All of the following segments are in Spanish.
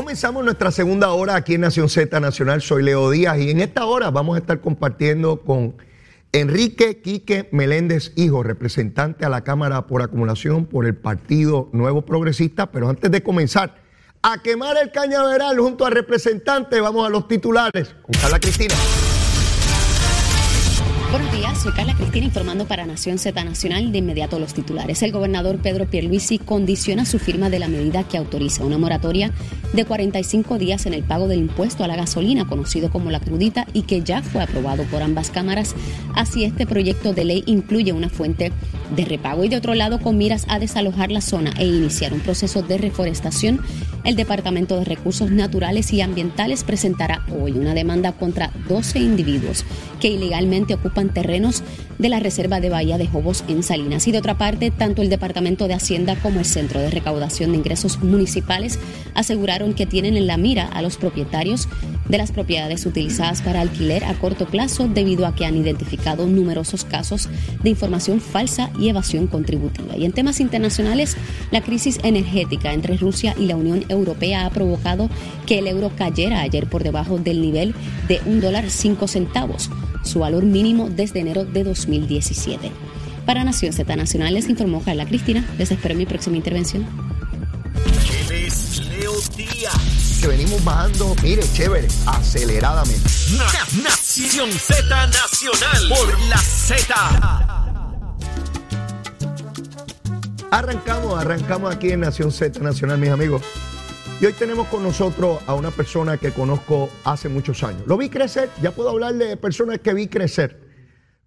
Comenzamos nuestra segunda hora aquí en Nación Z Nacional. Soy Leo Díaz y en esta hora vamos a estar compartiendo con Enrique Quique Meléndez, hijo, representante a la Cámara por acumulación por el Partido Nuevo Progresista. Pero antes de comenzar a quemar el cañaveral junto al representante, vamos a los titulares con Carla Cristina. Buenos días, soy Carla Cristina informando para Nación Z Nacional de inmediato los titulares. El gobernador Pedro Pierluisi condiciona su firma de la medida que autoriza una moratoria de 45 días en el pago del impuesto a la gasolina, conocido como la crudita, y que ya fue aprobado por ambas cámaras. Así este proyecto de ley incluye una fuente de repago y de otro lado con miras a desalojar la zona e iniciar un proceso de reforestación. El Departamento de Recursos Naturales y Ambientales presentará hoy una demanda contra 12 individuos que ilegalmente ocupan terrenos de la Reserva de Bahía de Jobos en Salinas. Y de otra parte, tanto el Departamento de Hacienda como el Centro de Recaudación de Ingresos Municipales aseguraron que tienen en la mira a los propietarios de las propiedades utilizadas para alquiler a corto plazo debido a que han identificado numerosos casos de información falsa y evasión contributiva. Y en temas internacionales, la crisis energética entre Rusia y la Unión Europea ha provocado que el euro cayera ayer por debajo del nivel de un dólar cinco centavos, su valor mínimo desde enero de 2017. Para Nación Z Nacional les informó Carla Cristina. Les espero en mi próxima intervención. Leo Díaz. Que venimos bajando, mire, chévere, aceleradamente. Na- Nación Z Nacional por la Z. Arrancamos, arrancamos aquí en Nación Z Nacional, mis amigos. Y hoy tenemos con nosotros a una persona que conozco hace muchos años. Lo vi crecer, ya puedo hablar de personas que vi crecer.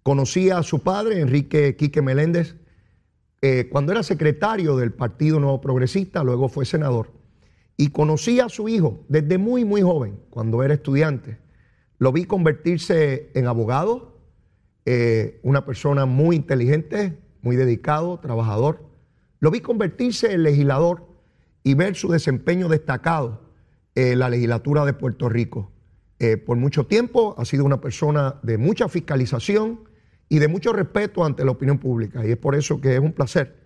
Conocí a su padre, Enrique Quique Meléndez, eh, cuando era secretario del Partido Nuevo Progresista, luego fue senador. Y conocí a su hijo desde muy, muy joven, cuando era estudiante. Lo vi convertirse en abogado, eh, una persona muy inteligente, muy dedicado, trabajador. Lo vi convertirse en legislador y ver su desempeño destacado en la legislatura de Puerto Rico. Eh, por mucho tiempo ha sido una persona de mucha fiscalización y de mucho respeto ante la opinión pública. Y es por eso que es un placer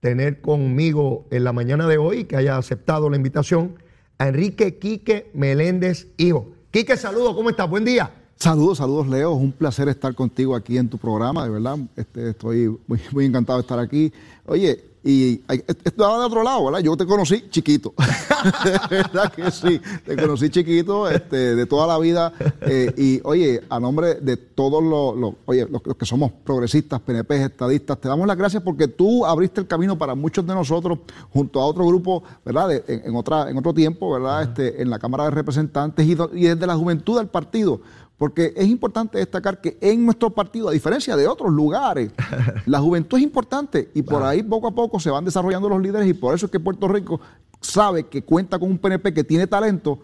tener conmigo en la mañana de hoy, que haya aceptado la invitación, a Enrique Quique Meléndez, hijo. Quique, saludos, ¿cómo estás? Buen día. Saludos, saludos Leo, es un placer estar contigo aquí en tu programa, de verdad, este, estoy muy, muy encantado de estar aquí. Oye, y estaba de otro lado, ¿verdad? Yo te conocí chiquito, verdad que sí, te conocí chiquito, este, de toda la vida, eh, y oye, a nombre de todos los, los- oye, los, los que somos progresistas, PNP, estadistas, te damos las gracias porque tú abriste el camino para muchos de nosotros, junto a otro grupo, ¿verdad? De- en, en otra, en otro tiempo, ¿verdad? Este, en la Cámara de Representantes y, y desde la juventud del partido. Porque es importante destacar que en nuestro partido, a diferencia de otros lugares, la juventud es importante y por ahí poco a poco se van desarrollando los líderes y por eso es que Puerto Rico sabe que cuenta con un PNP que tiene talento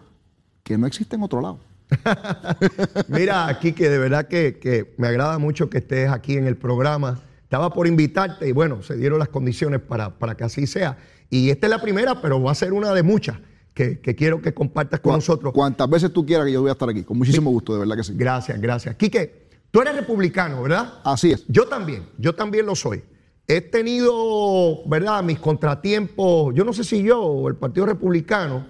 que no existe en otro lado. Mira, aquí que de verdad que, que me agrada mucho que estés aquí en el programa. Estaba por invitarte y bueno, se dieron las condiciones para, para que así sea. Y esta es la primera, pero va a ser una de muchas que, que quiero que compartas con nosotros. Cuantas veces tú quieras que yo voy a estar aquí, con muchísimo gusto, de verdad que sí. Gracias, gracias. Quique, tú eres republicano, ¿verdad? Así es. Yo también, yo también lo soy. He tenido, ¿verdad?, mis contratiempos, yo no sé si yo o el Partido Republicano,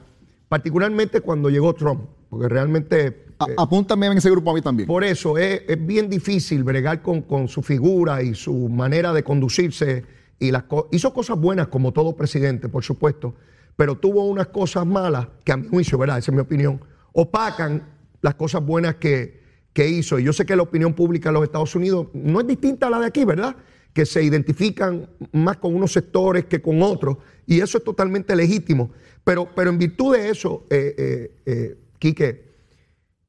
particularmente cuando llegó Trump, porque realmente... A- eh, apúntame en ese grupo a mí también. por eso es, es bien difícil bregar con, con su figura y su manera de conducirse. Y las co- hizo cosas buenas como todo presidente, por supuesto, pero tuvo unas cosas malas que a mi juicio, ¿verdad? Esa es mi opinión, opacan las cosas buenas que, que hizo. Y yo sé que la opinión pública en los Estados Unidos no es distinta a la de aquí, ¿verdad? Que se identifican más con unos sectores que con otros, y eso es totalmente legítimo. Pero, pero en virtud de eso, eh, eh, eh, Quique,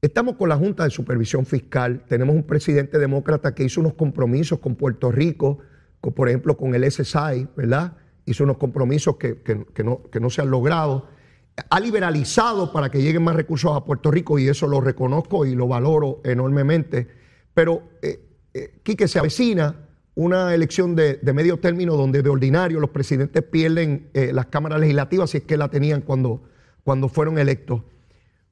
Estamos con la Junta de Supervisión Fiscal, tenemos un presidente demócrata que hizo unos compromisos con Puerto Rico, por ejemplo con el SSI, ¿verdad? Hizo unos compromisos que, no, se han logrado. Ha liberalizado para que lleguen más recursos a Puerto Rico y eso lo reconozco y lo valoro enormemente. Pero, eh, eh, Quique, se avecina una elección de, medio término donde de ordinario los presidentes pierden eh, las cámaras legislativas si es que la tenían cuando, fueron electos.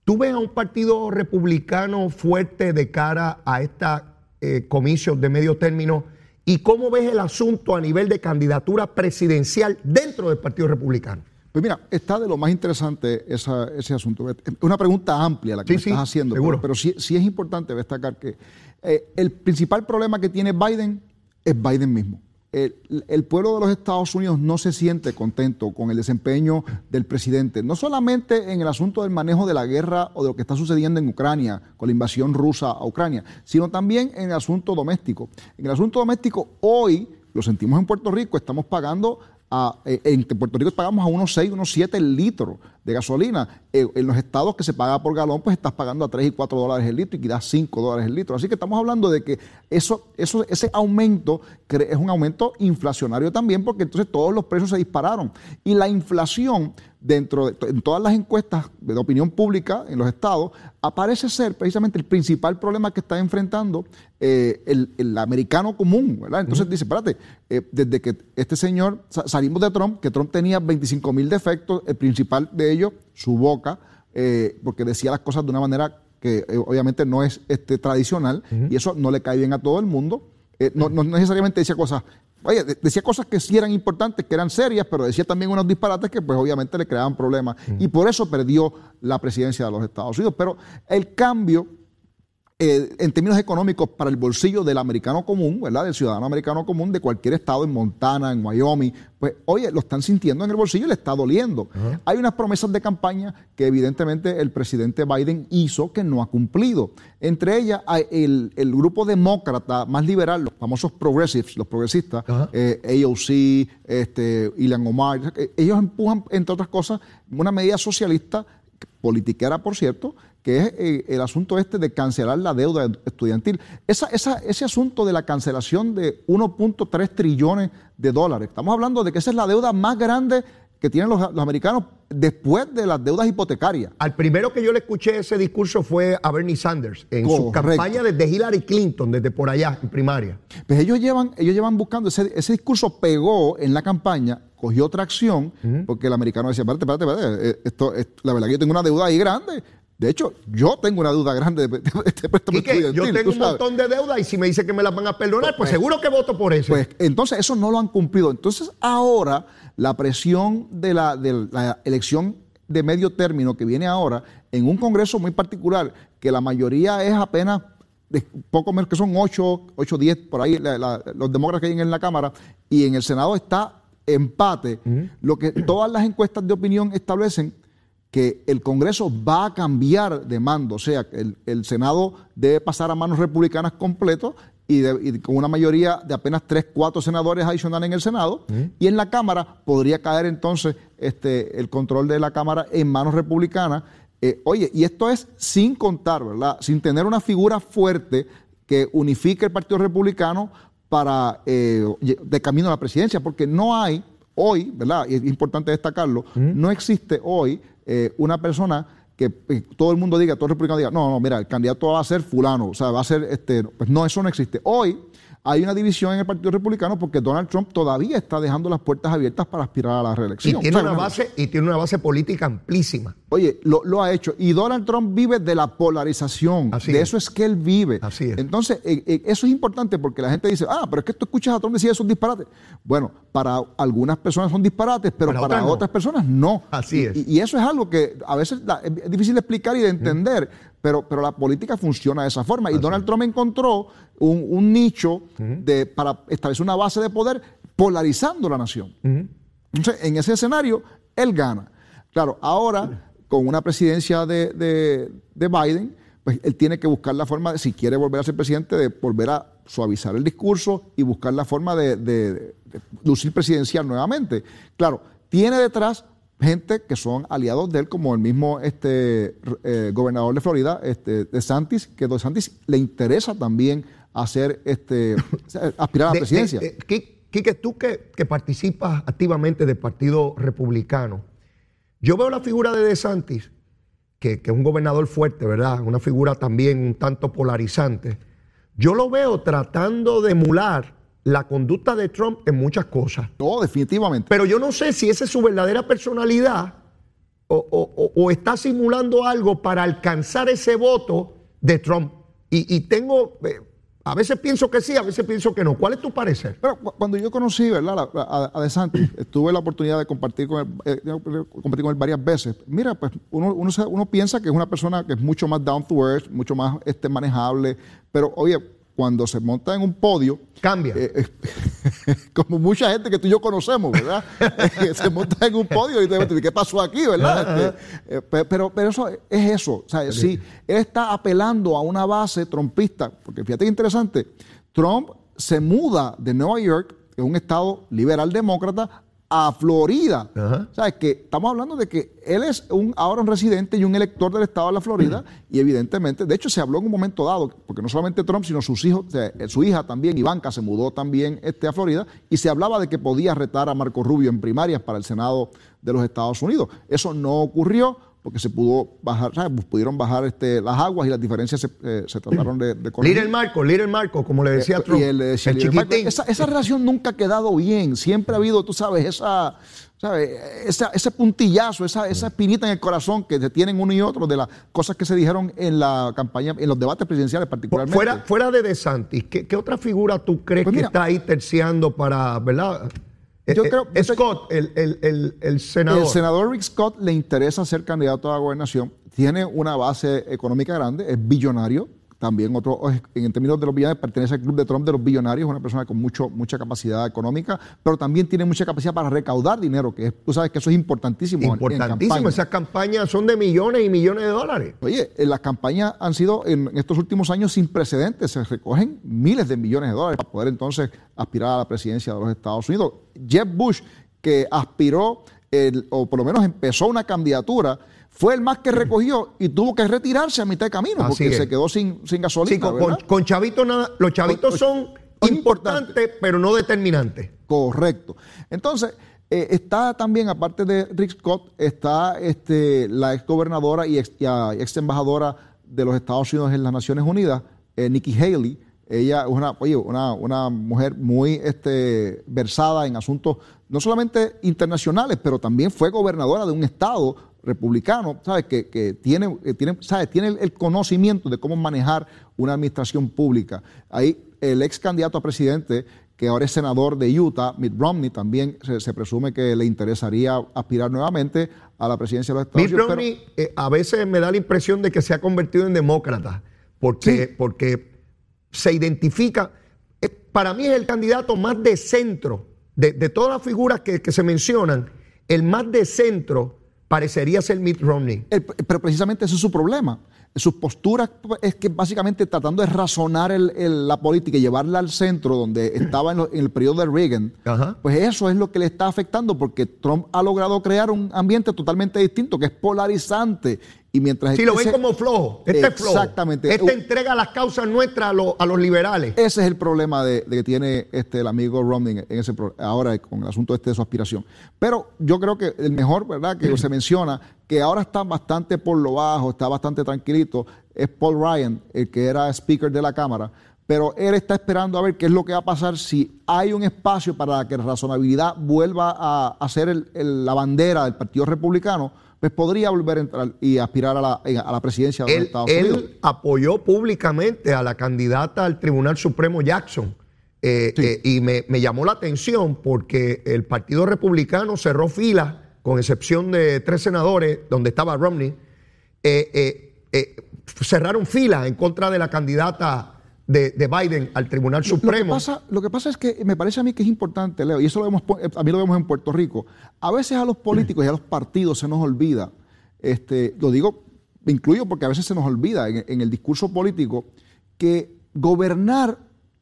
¿Tú ves a un partido republicano fuerte de cara a esta eh, comisión de medio término? ¿Y cómo ves el asunto a nivel de candidatura presidencial dentro del Partido Republicano? Pues mira, está de lo más interesante ese asunto. Es una pregunta amplia la que estás haciendo, pero, sí, es importante destacar que eh, el principal problema que tiene Biden es Biden mismo el, pueblo de los Estados Unidos no se siente contento con el desempeño del presidente, no solamente en el asunto del manejo de la guerra o de lo que está sucediendo en Ucrania, con la invasión rusa a Ucrania, sino también en el asunto doméstico. En el asunto doméstico, hoy, lo sentimos en Puerto Rico, estamos pagando eh, en Puerto Rico pagamos a unos 6, unos 7 litros de gasolina. Eh, en los estados que se paga por galón, pues estás pagando a 3 y 4 dólares el litro y quizás 5 dólares el litro. Así que estamos hablando de que eso, eso, ese aumento es un aumento inflacionario también, porque entonces todos los precios se dispararon. Y la inflación dentro de en todas las encuestas de opinión pública en los estados, aparece ser precisamente el principal problema que está enfrentando eh, el, americano común, ¿verdad? Entonces dice, espérate, eh, desde que este señor, salimos de Trump, que Trump tenía 25 mil defectos, el principal de ellos, su boca, eh, porque decía las cosas de una manera que obviamente no es este, tradicional, y eso no le cae bien a todo el mundo. no, no necesariamente decía cosas Oye, decía cosas que sí eran importantes, que eran serias, pero decía también unos disparates que pues obviamente le creaban problemas. Y por eso perdió la presidencia de los Estados Unidos. Pero el cambio eh, en términos económicos para el bolsillo del americano común, ¿verdad? Del ciudadano americano común de cualquier estado, en Montana, en Wyoming, pues oye, lo están sintiendo en el bolsillo y le está doliendo. Hay unas promesas de campaña que evidentemente el presidente Biden hizo que no ha cumplido. Entre ellas, el, el grupo demócrata más liberal, los famosos progressives, los progresistas, eh, AOC, este, Ilan Omar, eh, ellos empujan, entre otras cosas, una medida socialista politiquera, por cierto, que es eh, el asunto este de cancelar la deuda estudiantil. Esa, ese asunto de la cancelación de 1.3 trillones de dólares, estamos hablando de que esa es la deuda más grande que tienen los, americanos después de las deudas hipotecarias. Al primero que yo le escuché ese discurso fue a Bernie Sanders, en su campaña desde Hillary Clinton, desde por allá, en primaria. Pues ellos llevan, ellos llevan buscando, ese, discurso pegó en la campaña, cogió tracción, porque el americano decía, espérate, espérate, espérate, eh, esto, la verdad que yo tengo una deuda ahí grande, de hecho, yo tengo una deuda grande de, este préstamo Yo tengo un montón de deuda y si me dice que me las van a perdonar, pues, pues, seguro que voto por eso. Pues entonces eso no lo han cumplido. Entonces ahora la presión de la, de la elección de medio término que viene ahora en un Congreso muy particular, que la mayoría es apenas de poco menos que son 8, 8, 10, por ahí los demócratas que hay en la Cámara, y en el Senado está empate, lo que todas las encuestas de opinión establecen que el Congreso va a cambiar de mando, o sea, que el, Senado debe pasar a manos republicanas completo y, con una mayoría de apenas tres, cuatro senadores adicionales en el Senado, y en la Cámara podría caer entonces este, el control de la Cámara en manos republicanas. Eh, oye, y esto es sin contar, ¿verdad? Sin tener una figura fuerte que unifique el Partido Republicano para eh, de camino a la presidencia, porque no hay hoy, ¿verdad? Y es importante destacarlo, no existe hoy eh, una persona que eh, todo el mundo diga, todo el republicano diga, no, no, mira, el candidato va a ser fulano, o sea, va a ser, este, pues no, eso no existe. Hoy hay una división en el Partido Republicano porque Donald Trump todavía está dejando las puertas abiertas para aspirar a la reelección. Y tiene, una, base, y tiene una base política amplísima. Oye, lo, ha hecho. Y Donald Trump vive de la polarización. de eso es que él vive. Así es. Entonces, eh, eh, eso es importante porque la gente dice, ah, pero es que tú escuchas a Trump decir esos disparates. Bueno, para algunas personas son disparates, pero para, otras, personas no. Así es. Y, eso es algo que a veces es difícil de explicar y de entender. Pero, pero, la política funciona de esa forma. Y Donald Trump encontró un, nicho de, para establecer una base de poder polarizando la nación. Entonces, en ese escenario, él gana. Claro, ahora, con una presidencia de, Biden, pues él tiene que buscar la forma de, si quiere volver a ser presidente, de volver a suavizar el discurso y buscar la forma de, lucir presidencial nuevamente. Claro, tiene detrás gente que son aliados de él, como el mismo este, eh, gobernador de Florida, este, de Santis, que de Santis le interesa también hacer este, aspirar a la presidencia. Quique, tú que, que, participas activamente del Partido Republicano, yo veo la figura de DeSantis, que, que es un gobernador fuerte, ¿verdad? Una figura también un tanto polarizante. Yo lo veo tratando de emular la conducta de Trump en muchas cosas. No, definitivamente. Pero yo no sé si esa es su verdadera personalidad o, está simulando algo para alcanzar ese voto de Trump. Y, tengo, eh, a veces pienso que sí, a veces pienso que no. ¿Cuál es tu parecer? Pero cuando yo conocí ¿verdad? a, a DeSantis, tuve la oportunidad de compartir con, él, eh, compartir con él varias veces. Mira, pues uno, uno, piensa que es una persona que es mucho más down to earth, mucho más este, manejable, pero oye, cuando se monta en un podio. Cambia. Eh, como mucha gente que tú y yo conocemos, ¿verdad? se monta en un podio y te dice, ¿qué pasó aquí, verdad? Este, eh, pero, pero eso es eso. O sea, si él está apelando a una base trompista, porque fíjate que interesante, Trump se muda de Nueva York, que es un estado liberal demócrata, a Florida. O sea, es que estamos hablando de que él es un, ahora un residente y un elector del estado de la Florida y evidentemente, de hecho se habló en un momento dado, porque no solamente Trump, sino sus hijos, su hija también, Ivanka, se mudó también este, a Florida y se hablaba de que podía retar a Marco Rubio en primarias para el Senado de los Estados Unidos. Eso no ocurrió porque se pudo bajar, pues pudieron bajar este, las aguas y las diferencias se, eh, trataron de, de corregir. Little Marco, Little Marco, como le decía eh, Trump. el, Esa, relación nunca ha quedado bien. Siempre ha habido, tú sabes, esa, ese puntillazo, esa, esa espinita en el corazón que se tienen uno y otro de las cosas que se dijeron en la campaña, en los debates presidenciales particularmente. Fuera, fuera de DeSantis, ¿qué, otra figura tú crees pues que está ahí terciando para, ¿verdad? Yo eh, creo, eh, Scott, el, el, el, senador. El senador Rick Scott le interesa ser candidato a la gobernación. Tiene una base económica grande, es billonario. También otro, en términos de los billonarios, pertenece al club de Trump de los billonarios, es una persona con mucho, mucha capacidad económica, pero también tiene mucha capacidad para recaudar dinero, que tú sabes que eso es importantísimo. Importantísimo, esas campañas son de millones y millones de dólares. Oye, las campañas han sido en estos últimos años sin precedentes, se recogen miles de millones de dólares para poder entonces aspirar a la presidencia de los Estados Unidos. Jeff Bush, que aspiró, o por lo menos empezó una candidatura, fue el más que recogió y tuvo que retirarse a mitad de camino porque se quedó sin, sin gasolina. Sí, con, chavitos nada, los chavitos son importantes, pero no determinantes. Correcto. Entonces, eh, está también, aparte de Rick Scott, está este, la ex gobernadora y ex, ex embajadora de los Estados Unidos en las Naciones Unidas, eh, Nikki Haley. Ella es una, oye, una, una, mujer muy este, versada en asuntos no solamente internacionales, pero también fue gobernadora de un estado republicano, ¿sabes? Que, que tiene, tiene, ¿sabes? tiene el, conocimiento de cómo manejar una administración pública. Ahí el ex candidato a presidente, que ahora es senador de Utah, Mitt Romney, también se, presume que le interesaría aspirar nuevamente a la presidencia de los Estados Unidos. Mitt Romney eh, a veces me da la impresión de que se ha convertido en demócrata, porque, porque se identifica, eh, para mí es el candidato más de centro, de, todas las figuras que, que se mencionan, el más de centro parecería ser Mitt Romney. pero precisamente ese es su problema. Sus posturas es que básicamente tratando de razonar la política y llevarla al centro donde estaba en, el periodo de Reagan, pues eso es lo que le está afectando porque Trump ha logrado crear un ambiente totalmente distinto, que es polarizante y mientras si lo ven como flojo, este es flojo. Exactamente. Este entrega las causas nuestras a, los liberales. Ese es el problema de, que tiene este, el amigo Romney en ese, ahora con el asunto este de su aspiración. Pero yo creo que el mejor, ¿verdad? Que se menciona, que ahora está bastante por lo bajo, está bastante tranquilito, es Paul Ryan, el que era speaker de la Cámara. Pero él está esperando a ver qué es lo que va a pasar si hay un espacio para que la razonabilidad vuelva a, a ser la bandera del Partido Republicano pues podría volver a entrar y aspirar a la, a la presidencia de los Estados Unidos. Él apoyó públicamente a la candidata al Tribunal Supremo Jackson. Eh, eh, y me, llamó la atención porque el Partido Republicano cerró filas, con excepción de tres senadores, donde estaba Romney, eh, cerraron filas en contra de la candidata de, Biden al Tribunal Supremo. Lo que, pasa, lo que, pasa, es que me parece a mí que es importante, Leo, y eso lo vemos, a mí lo vemos en Puerto Rico. A veces a los políticos y a los partidos se nos olvida, este, lo digo, incluyo porque a veces se nos olvida en, el discurso político, que gobernar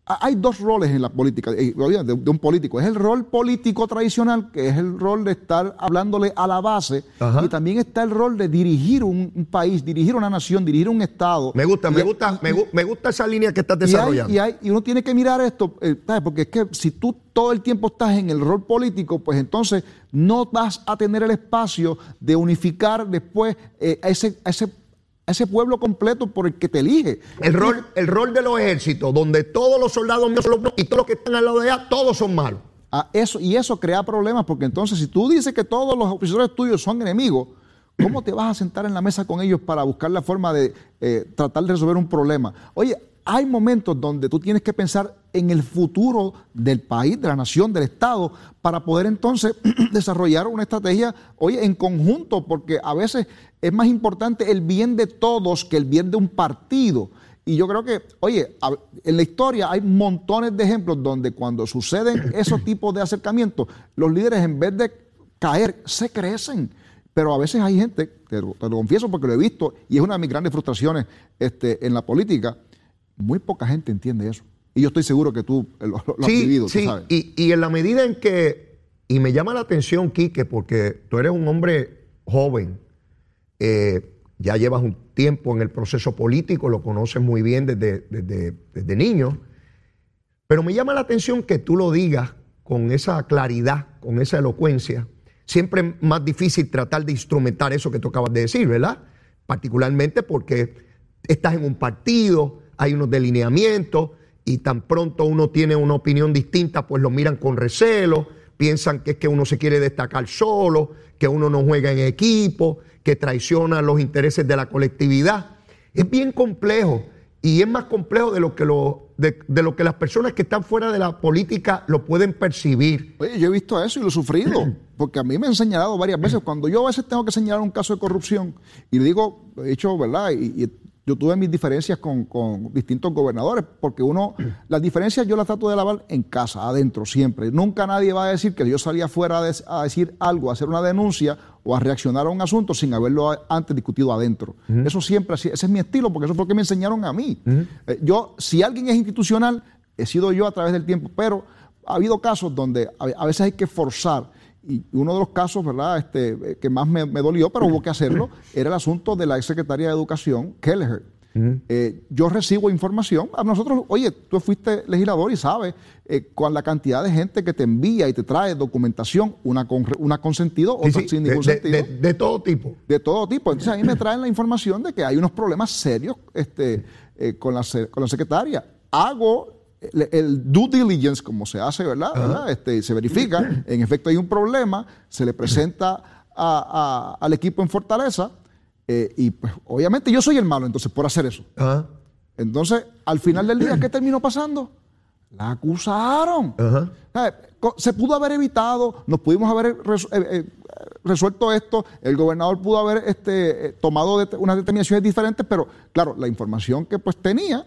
hay dos roles en la política, de, de, un político. Es el rol político tradicional, que es el rol de estar hablándole a la base, y también está el rol de dirigir un, país, dirigir una nación, dirigir un Estado. Me gusta, me gusta, me, gusta esa línea que estás desarrollando. Y, hay, y, uno tiene que mirar esto, eh, porque es que si tú todo el tiempo estás en el rol político, pues entonces no vas a tener el espacio de unificar después eh, ese, a ese ese pueblo completo por el que te elige. El rol, el rol de los ejércitos, donde todos los soldados y todos los que están al lado de allá, todos son malos. Ah, eso, y eso crea problemas, porque entonces si tú dices que todos los oficiales tuyos son enemigos, ¿cómo te vas a sentar en la mesa con ellos para buscar la forma de eh, tratar de resolver un problema? Oye, hay momentos donde tú tienes que pensar en el futuro del país, de la nación, del Estado, para poder entonces desarrollar una estrategia, oye, en conjunto, porque a veces es más importante el bien de todos que el bien de un partido. Y yo creo que, oye, en la historia hay montones de ejemplos donde cuando suceden esos tipos de acercamientos, los líderes en vez de caer, se crecen. Pero a veces hay gente, te lo, confieso porque lo he visto, y es una de mis grandes frustraciones este, en la política, muy poca gente entiende eso. Y yo estoy seguro que tú lo, has vivido, sí. sabes. Y, y en la medida en que, y me llama la atención, Quique, porque tú eres un hombre joven, eh, ya llevas un tiempo en el proceso político, lo conoces muy bien desde, desde, niño, pero me llama la atención que tú lo digas con esa claridad, con esa elocuencia. Siempre es más difícil tratar de instrumentar eso que tú acabas de decir, ¿verdad? Particularmente porque estás en un partido, hay unos delineamientos y tan pronto uno tiene una opinión distinta, pues lo miran con recelo, piensan que es que uno se quiere destacar solo, que uno no juega en equipo, que traiciona los intereses de la colectividad. Es bien complejo y es más complejo de lo que, lo, de, lo que las personas que están fuera de la política lo pueden percibir. Oye, yo he visto eso y lo he sufrido, porque a mí me han señalado varias veces, cuando yo a veces tengo que señalar un caso de corrupción y le digo, he hecho, ¿verdad? y yo tuve mis diferencias con, distintos gobernadores, porque uno, las diferencias yo las trato de lavar en casa, adentro, siempre. Nunca nadie va a decir que yo salía afuera a, decir algo, a hacer una denuncia o a reaccionar a un asunto sin haberlo antes discutido adentro. Eso siempre, ese es mi estilo, porque eso es lo que me enseñaron a mí. Eh, yo, si alguien es institucional, he sido yo a través del tiempo, pero ha habido casos donde a veces hay que forzar y uno de los casos, ¿verdad?, este, que más me, dolió, pero hubo que hacerlo, era el asunto de la ex secretaria de Educación, Kelleher. Eh, yo recibo información. A nosotros, oye, tú fuiste legislador y sabes eh, con la cantidad de gente que te envía y te trae documentación, una con, una sentido, otra sin ningún sentido. De, todo tipo. De todo tipo. Entonces a mí me traen la información de que hay unos problemas serios este, eh, con, la, con la secretaria. Hago el, due diligence, como se hace, ¿verdad? Este, se verifica, en efecto hay un problema, se le presenta al equipo en Fortaleza eh, y pues obviamente yo soy el malo entonces por hacer eso. Entonces, al final del día, ¿qué terminó pasando? La acusaron. Se pudo haber evitado, nos pudimos haber eh, eh, resuelto esto, el gobernador pudo haber este, tomado unas determinaciones diferentes, pero claro, la información que pues tenía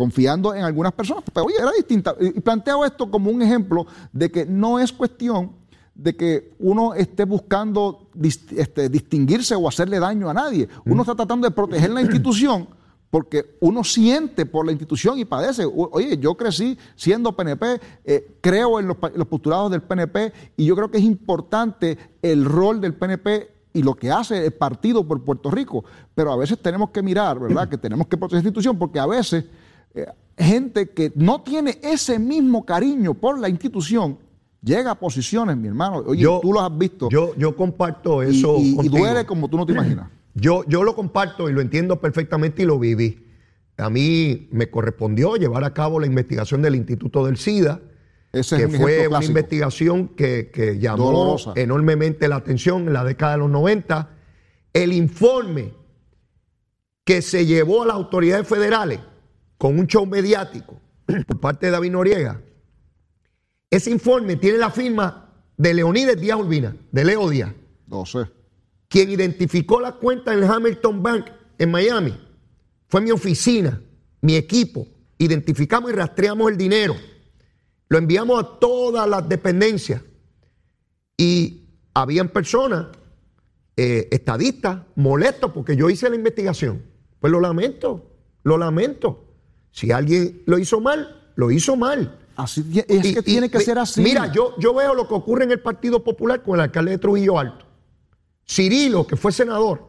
confiando en algunas personas, pero oye, era distinta. Y planteo esto como un ejemplo de que no es cuestión de que uno esté buscando este, distinguirse o hacerle daño a nadie. Uno está tratando de proteger la institución porque uno siente por la institución y padece. Oye, yo crecí siendo PNP, eh, creo en los, los, postulados del PNP y yo creo que es importante el rol del PNP y lo que hace el partido por Puerto Rico. Pero a veces tenemos que mirar, ¿verdad? Que tenemos que proteger la institución porque a veces eh, gente que no tiene ese mismo cariño por la institución llega a posiciones, mi hermano. Oye, tú lo has visto. Yo, yo comparto eso. Y, duele como tú no te imaginas. Yo, yo lo comparto y lo entiendo perfectamente y lo viví. A mí me correspondió llevar a cabo la investigación del Instituto del SIDA, que fue una investigación que, que llamó enormemente la atención en la década de los 90. El informe que se llevó a las autoridades federales con un show mediático por parte de David Noriega, ese informe tiene la firma de Leonides Díaz Urbina, de Leo Díaz. No sé. Quien identificó la cuenta en el Hamilton Bank en Miami fue mi oficina, mi equipo. Identificamos y rastreamos el dinero. Lo enviamos a todas las dependencias. Y habían personas, eh, estadistas, molestos porque yo hice la investigación. Pues lo lamento, lo lamento. Si alguien lo hizo mal, lo hizo mal. Así, es Y- que y- tiene que ser así. Mira, yo, yo veo lo que ocurre en el Partido Popular con el alcalde de Trujillo Alto. Cirilo, que fue senador,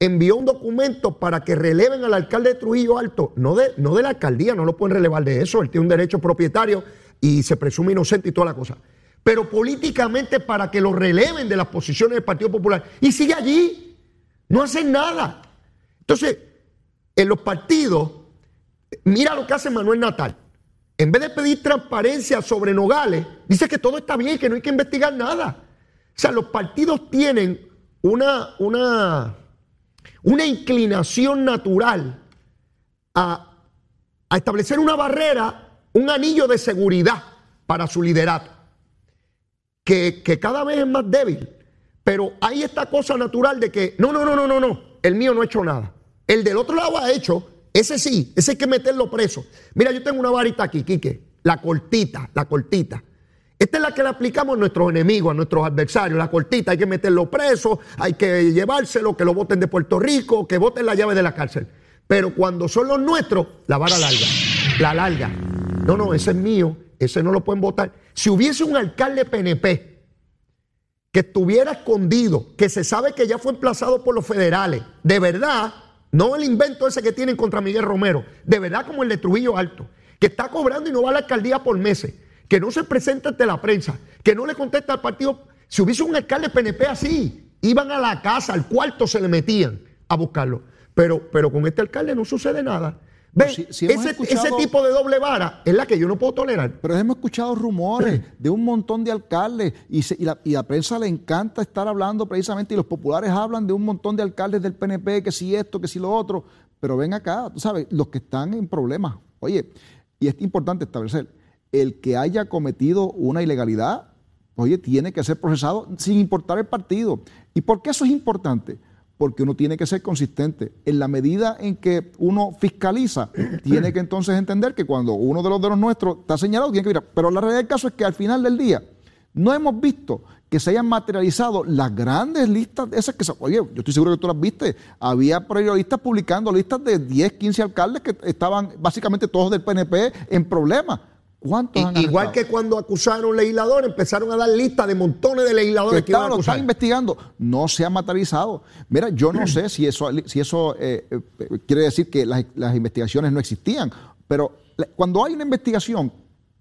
envió un documento para que releven al alcalde de Trujillo Alto, no de, no de la alcaldía, no lo pueden relevar de eso, él tiene un derecho propietario y se presume inocente y toda la cosa. Pero políticamente para que lo releven de las posiciones del Partido Popular. Y sigue allí, no hacen nada. Entonces, en los partidos, mira lo que hace Manuel Natal. En vez de pedir transparencia sobre Nogales, dice que todo está bien y que no hay que investigar nada. O sea, los partidos tienen una, una, una inclinación natural a, a establecer una barrera, un anillo de seguridad para su liderato, que, que cada vez es más débil. Pero hay esta cosa natural de que, no, no, no, no, no, no, el mío no ha hecho nada. El del otro lado ha hecho, ese sí, ese hay que meterlo preso. Mira, yo tengo una varita aquí, Quique, la cortita, la cortita. Esta es la que le aplicamos a nuestros enemigos, a nuestros adversarios, la cortita, hay que meterlo preso, hay que llevárselo, que lo voten de Puerto Rico, que voten la llave de la cárcel. Pero cuando son los nuestros, la vara larga, la larga. No, no, ese es mío, ese no lo pueden votar. Si hubiese un alcalde PNP que estuviera escondido, que se sabe que ya fue emplazado por los federales, de verdad, no el invento ese que tienen contra Miguel Romero, de verdad como el de Trujillo Alto, que está cobrando y no va a la alcaldía por meses, que no se presenta ante la prensa, que no le contesta al partido. Si hubiese un alcalde PNP así, iban a la casa, al cuarto se le metían a buscarlo. Pero, pero con este alcalde no sucede nada. Ve, si- si hemos ese, escuchado- ese tipo de doble vara es la que yo no puedo tolerar. Pero hemos escuchado rumores de un montón de alcaldes y, se- y la, y la prensa le encanta estar hablando precisamente y los populares hablan de un montón de alcaldes del PNP, que si esto, que si lo otro. Pero ven acá, tú sabes, los que están en problemas. Oye, y es importante establecer, el que haya cometido una ilegalidad, oye, tiene que ser procesado sin importar el partido. ¿Y por qué eso es importante? Porque uno tiene que ser consistente. En la medida en que uno fiscaliza, tiene que entonces entender que cuando uno de los de los nuestros está señalado, tiene que mirar. Pero la realidad del caso es que al final del día, no hemos visto que se hayan materializado las grandes listas, esas que se, oye, yo estoy seguro que tú las viste, había periodistas publicando listas de 10, 15 alcaldes que estaban básicamente todos del PNP en problemas. ¿Cuántos han I- Igual que cuando acusaron legisladores, empezaron a dar listas de montones de legisladores que que iban a están investigando, no se ha materializado. Mira, yo no sé si eso, si eso eh, eh, quiere decir que las, las investigaciones no existían, pero cuando hay una investigación,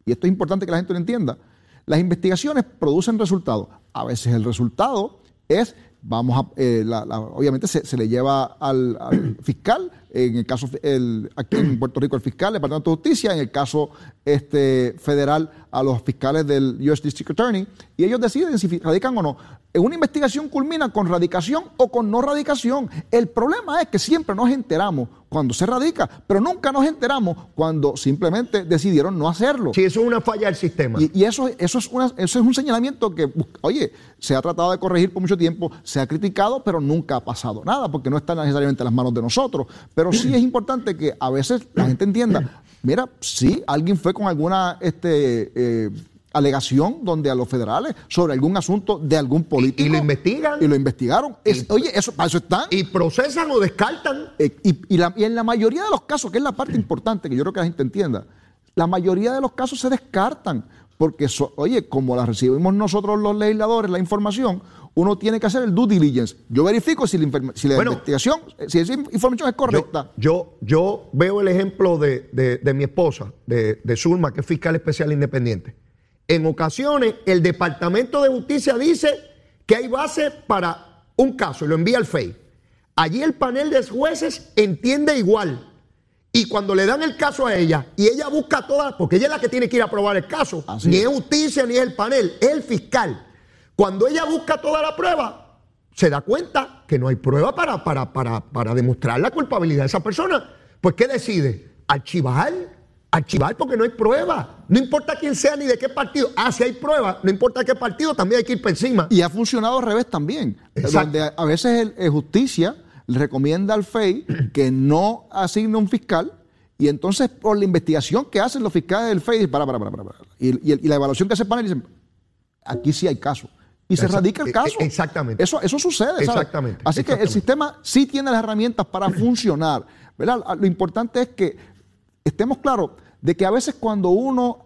y esto es importante que la gente lo entienda, las investigaciones producen resultados. A veces el resultado es, vamos a, eh, la- la- obviamente se, se le lleva al, al fiscal, en el caso, el, aquí en Puerto Rico el fiscal, el Departamento de Justicia, en el caso este, federal a los fiscales del US District Attorney, y ellos deciden si radican o no. Una investigación culmina con radicación o con no radicación. El problema es que siempre nos enteramos cuando se radica, pero nunca nos enteramos cuando simplemente decidieron no hacerlo. Sí, eso es una falla del sistema. Y, y eso, eso, es una- eso es un señalamiento que, oye, se ha tratado de corregir por mucho tiempo, se ha criticado, pero nunca ha pasado nada, porque no está necesariamente en las manos de nosotros. Pero sí es importante que a veces la gente entienda, mira, sí, alguien fue con alguna este, eh, alegación donde a los federales sobre algún asunto de algún político. y lo investigan. Y lo investigaron. Es- oye, eso, para eso están. Y procesan o descartan. Eh, y, y la- y en la mayoría de los casos, que es la parte importante que yo creo que la gente entienda, la mayoría de los casos se descartan. Porque, so- oye, como la recibimos nosotros los legisladores, la información, uno tiene que hacer el due diligence. Yo verifico si la, informa- si la Bueno. investigación, eh, si esa información es Yo, correcta. yo, yo veo el ejemplo de, de- de mi esposa, de, de Zulma, que es fiscal especial independiente. En ocasiones, el Departamento de Justicia dice que hay base para un caso y lo envía al FEI. Allí el panel de jueces entiende igual. Y cuando le dan el caso a ella, y ella busca todas, porque ella es la que tiene que ir a probar el caso, Así ni es. es justicia ni es el panel, es el fiscal. Cuando ella busca toda la prueba, se da cuenta que no hay prueba para, para, para, para demostrar la culpabilidad de esa persona. Pues, ¿qué decide? Archivar. Archivar porque no hay prueba. No importa quién sea ni de qué partido. Ah, si hay prueba, no importa qué partido, también hay que ir por encima. Y ha funcionado al revés también. Exacto. Donde a- veces el, el justicia le recomienda al FEI que no asigne un fiscal y entonces por la investigación que hacen los fiscales del FEI, para, para, para, para, para. Y, y- y la evaluación que hace el panel dicen, aquí sí hay caso. Y se radica el e- caso. e- exactamente. Eso, eso sucede. ¿sabes? Exactamente, Así que el sistema sí tiene las herramientas para funcionar. ¿verdad? Lo importante es que estemos claros de que a veces cuando uno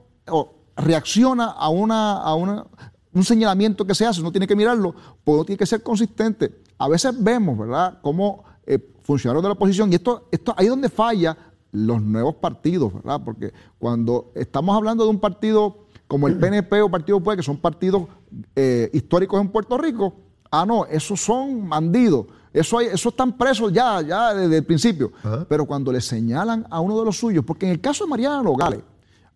reacciona a, una, a una, un señalamiento que se hace, uno tiene que mirarlo, pues uno tiene que ser consistente. A veces vemos, ¿verdad?, cómo eh, funcionarios de la oposición, y esto, esto ahí es donde falla los nuevos partidos, ¿verdad? Porque cuando estamos hablando de un partido como el PNP o Partido Popular, que son partidos eh, históricos en Puerto Rico, ah, no, esos son bandidos, eso, hay, eso están presos ya, ya desde el principio. Pero cuando le señalan a uno de los suyos, porque en el caso de Mariana Nogales,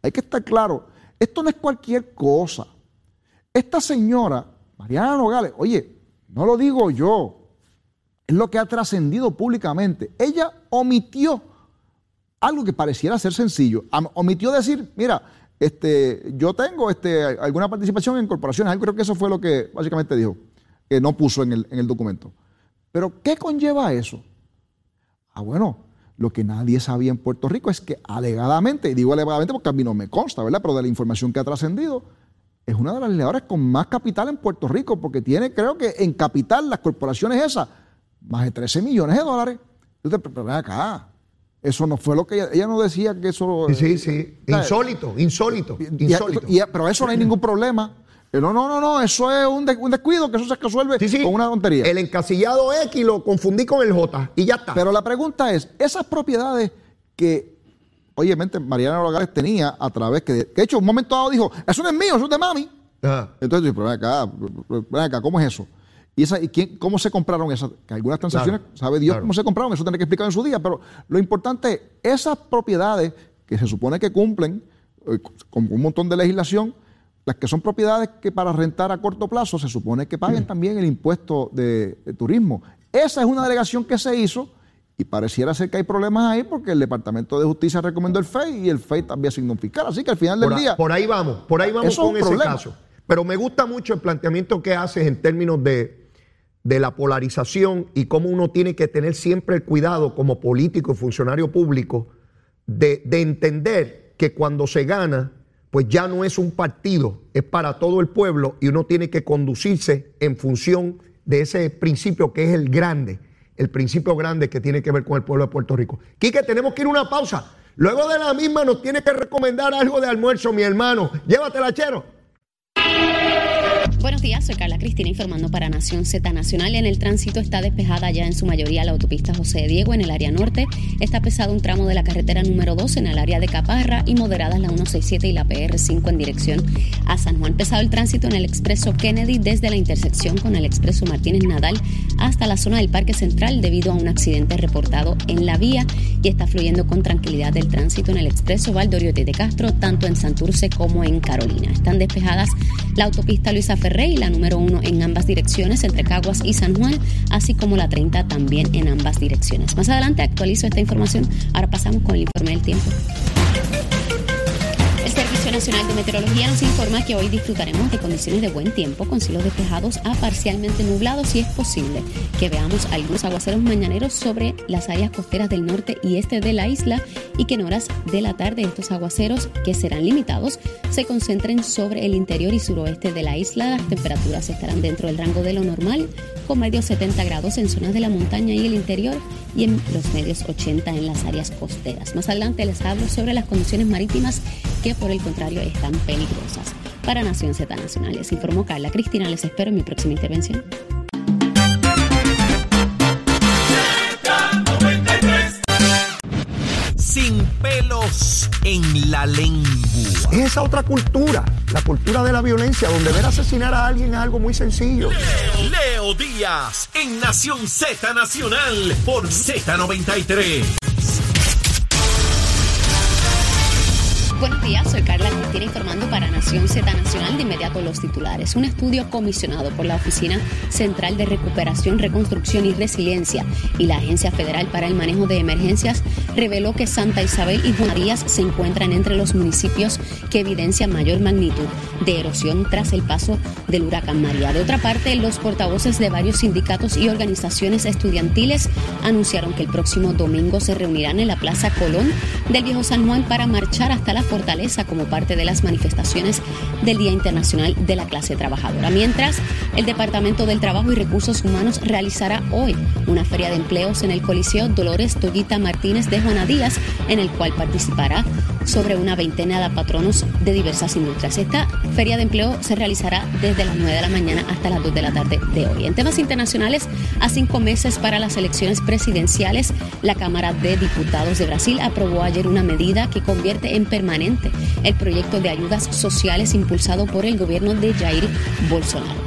hay que estar claro, esto no es cualquier cosa. Esta señora, Mariana Nogales, oye, no lo digo yo, es lo que ha trascendido públicamente. Ella omitió algo que pareciera ser sencillo. Omitió decir, mira, este, yo tengo este, alguna participación en corporaciones. Creo que eso fue lo que básicamente dijo, que no puso en el, en el documento. Pero, ¿qué conlleva eso? Ah, bueno, lo que nadie sabía en Puerto Rico es que alegadamente, y digo alegadamente porque a mí no me consta, ¿verdad? Pero de la información que ha trascendido, es una de las legisladoras con más capital en Puerto Rico, porque tiene, creo que en capital, las corporaciones esas, más de 13 millones de dólares. Entonces, pero ven acá, eso no fue lo que ella, ella no decía que eso... Sí, sí, eh, insólito, insólito, insólito. pero eso no hay ningún problema. Eh, no, no, no, no, eso es un, descuido que eso se resuelve con una tontería. El encasillado X lo confundí con el J y ya está. Pero la pregunta es, esas propiedades que, obviamente, Mariana Logales tenía a través que, de, hecho, un momento dado dijo, eso no es mío, eso es de mami. Entonces, pero ven acá, ven acá, ¿cómo es eso? ¿Y, esa, y quién, cómo se compraron esas? Que algunas transacciones, sabe Dios cómo se compraron, eso tiene que explicar en su día, pero lo importante es, esas propiedades que se supone que cumplen eh, con un montón de legislación, las que son propiedades que para rentar a corto plazo se supone que paguen mm. también el impuesto de, turismo. Esa es una delegación que se hizo y pareciera ser que hay problemas ahí porque el Departamento de Justicia recomendó el FEI y el FEI también asignó un fiscal. Así que al final del día... Por ahí vamos, por ahí vamos con ese caso. Pero me gusta mucho el planteamiento que haces en términos de de la polarización y cómo uno tiene que tener siempre el cuidado como político y funcionario público de, entender que cuando se gana, pues ya no es un partido, es para todo el pueblo y uno tiene que conducirse en función de ese principio que es el grande, el principio grande que tiene que ver con el pueblo de Puerto Rico. Quique, tenemos que ir a una pausa. Luego de la misma nos tiene que recomendar algo de almuerzo, mi hermano. Llévatela, chero. Buenos días, soy Carla Cristina informando para Nación Z Nacional. En el tránsito está despejada ya en su mayoría la autopista José Diego en el área norte. Está pesado un tramo de la carretera número 2 en el área de Caparra y moderadas la 167 y la PR5 en dirección a San Juan. Pesado el tránsito en el expreso Kennedy desde la intersección con el expreso Martínez Nadal hasta la zona del Parque Central debido a un accidente reportado en la vía y está fluyendo con tranquilidad el tránsito en el expreso Valdoriote de Castro, tanto en Santurce como en Carolina. Están despejadas la autopista Luisa Ferrer Rey, la número uno en ambas direcciones, entre Caguas y San Juan, así como la 30 también en ambas direcciones. Más adelante actualizo esta información. Ahora pasamos con el informe del tiempo. Nacional de Meteorología nos informa que hoy disfrutaremos de condiciones de buen tiempo con cielos despejados a parcialmente nublados y es posible que veamos algunos aguaceros mañaneros sobre las áreas costeras del norte y este de la isla y que en horas de la tarde estos aguaceros, que serán limitados, se concentren sobre el interior y suroeste de la isla. Las temperaturas estarán dentro del rango de lo normal, con medios 70 grados en zonas de la montaña y el interior y en los medios 80 en las áreas costeras. Más adelante les hablo sobre las condiciones marítimas que por el contrario están peligrosas. Para Nación Z Nacional les informó Carla Cristina. Les espero en mi próxima intervención. Sin pelos en la lengua. Es esa otra cultura, la cultura de la violencia, donde ver asesinar a alguien es algo muy sencillo. Leo, Leo Díaz, en Nación Z Nacional, por Z93. Buenos días, soy Carla Cristina informando para Nación Z Nacional de inmediato los titulares. Un estudio comisionado por la Oficina Central de Recuperación, Reconstrucción y Resiliencia y la Agencia Federal para el Manejo de Emergencias reveló que Santa Isabel y Juan se encuentran entre los municipios que evidencian mayor magnitud de erosión tras el paso del huracán María. De otra parte, los portavoces de varios sindicatos y organizaciones estudiantiles anunciaron que el próximo domingo se reunirán en la Plaza Colón del Viejo San Juan para marchar hasta la fortaleza como parte de las manifestaciones del Día Internacional de la Clase Trabajadora. Mientras, el Departamento del Trabajo y Recursos Humanos realizará hoy una feria de empleos en el Coliseo Dolores Toguita Martínez de Juana Díaz, en el cual participará sobre una veintena de patronos de diversas industrias. Esta feria de empleo se realizará desde las 9 de la mañana hasta las 2 de la tarde de hoy. En temas internacionales, a cinco meses para las elecciones presidenciales, la Cámara de Diputados de Brasil aprobó ayer una medida que convierte en permanente el proyecto de ayudas sociales impulsado por el gobierno de Jair Bolsonaro.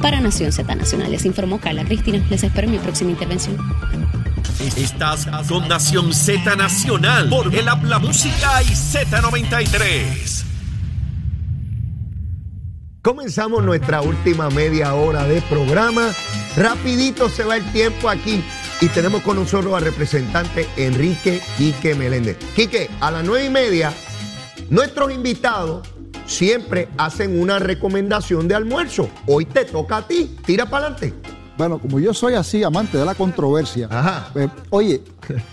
Para Nación Z Nacional, les informó Carla Cristina. Les espero en mi próxima intervención. Estás con Nación Z Nacional por el Habla Música y Z93. Comenzamos nuestra última media hora de programa. Rapidito se va el tiempo aquí y tenemos con nosotros al representante Enrique Quique Meléndez. Quique, a las nueve y media, nuestros invitados siempre hacen una recomendación de almuerzo. Hoy te toca a ti. Tira para adelante. Bueno, como yo soy así, amante de la controversia, pues, oye,